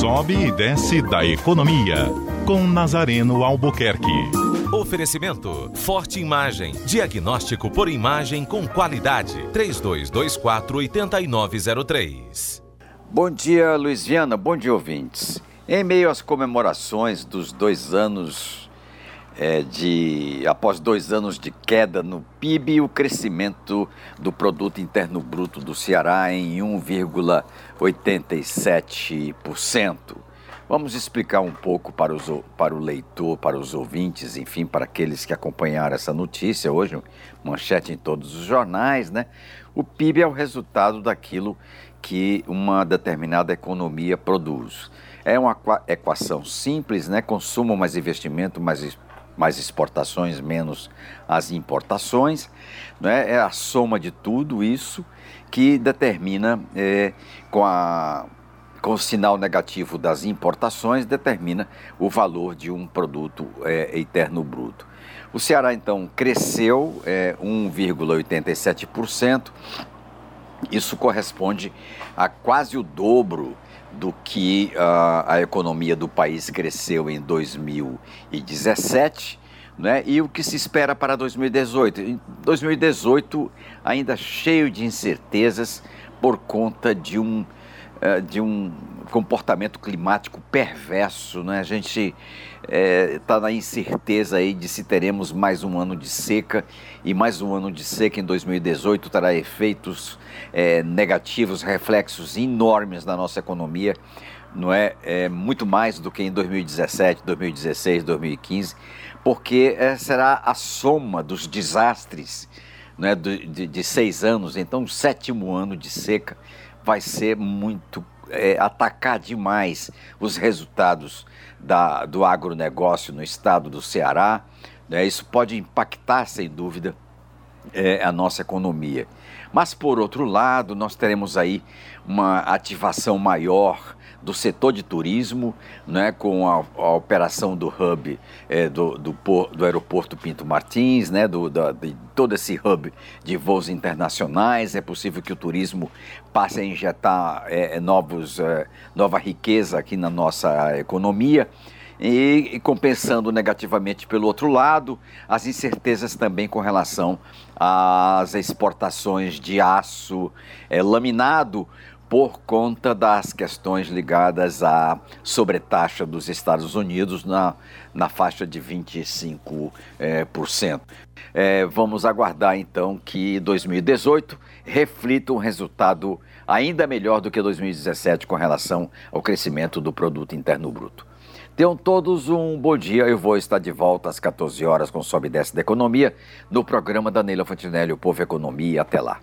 sobe e desce da economia. Com Nazareno Albuquerque. Oferecimento: Forte Imagem. Diagnóstico por imagem com qualidade. 3224-8903. Bom dia, Luiz Viana. Bom dia, ouvintes. Em meio às comemorações dos dois anos é, de após dois anos de queda no PIB, o crescimento do produto interno bruto do Ceará em 1,87%. Vamos explicar um pouco para, os, para o leitor, para os ouvintes, enfim, para aqueles que acompanharam essa notícia hoje, manchete em todos os jornais, né? O PIB é o resultado daquilo que uma determinada economia produz. É uma equação simples, né? Consumo mais investimento, mais, mais exportações, menos as importações. Né? É a soma de tudo isso que determina é, com a com o sinal negativo das importações, determina o valor de um produto é, interno bruto. O Ceará, então, cresceu é, 1,87%. Isso corresponde a quase o dobro do que uh, a economia do país cresceu em 2017. Né? E o que se espera para 2018? Em 2018, ainda cheio de incertezas por conta de um é, de um comportamento climático perverso, né? A gente está é, tá na incerteza aí de se teremos mais um ano de seca e mais um ano de seca em 2018 terá efeitos é, negativos, reflexos enormes na nossa economia, não é? é? Muito mais do que em 2017, 2016, 2015, porque é, será a soma dos desastres né, de, de, de seis anos, então o sétimo ano de seca vai ser muito é, atacar demais os resultados da, do agronegócio no estado do Ceará. Né? Isso pode impactar, sem dúvida, é, a nossa economia. Mas, por outro lado, nós teremos aí uma ativação maior do setor de turismo, né, com a, a operação do hub é, do, do, do, aeroporto Pinto Martins, né, do, da, de todo esse hub de voos internacionais. É possível que o turismo passe a injetar é, novos, é, nova riqueza aqui na nossa economia. E, e, compensando negativamente pelo outro lado as incertezas também com relação às exportações de aço é, laminado por conta das questões ligadas à sobretaxa dos Estados Unidos na, na faixa de 25%. É. É, vamos aguardar então que 2018 reflita um resultado ainda melhor do que 2017 com relação ao crescimento do produto interno bruto. Tenham todos um bom dia. Eu vou estar de volta às 14 horas com Sobe e Desce da Economia no programa da Neila Fontinelli, o Povo Economia. Até lá.